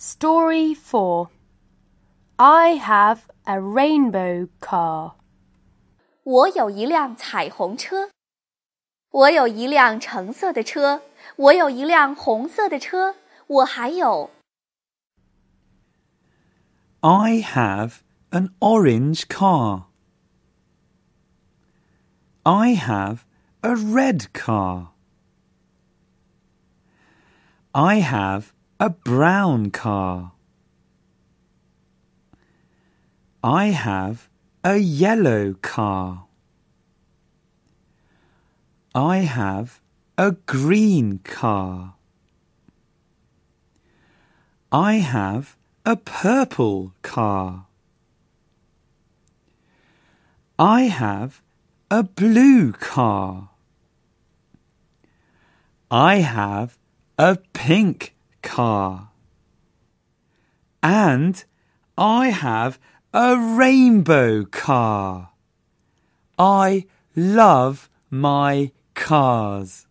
Story 4 I have a rainbow car. 我有一辆彩虹车。我有一辆橙色的车。我有一辆红色的车。我还有。I have an orange car. I have a red car. I have a brown car. I have a yellow car. I have a green car. I have a purple car. I have a blue car. I have a pink car. And I have a rainbow car. I love my cars.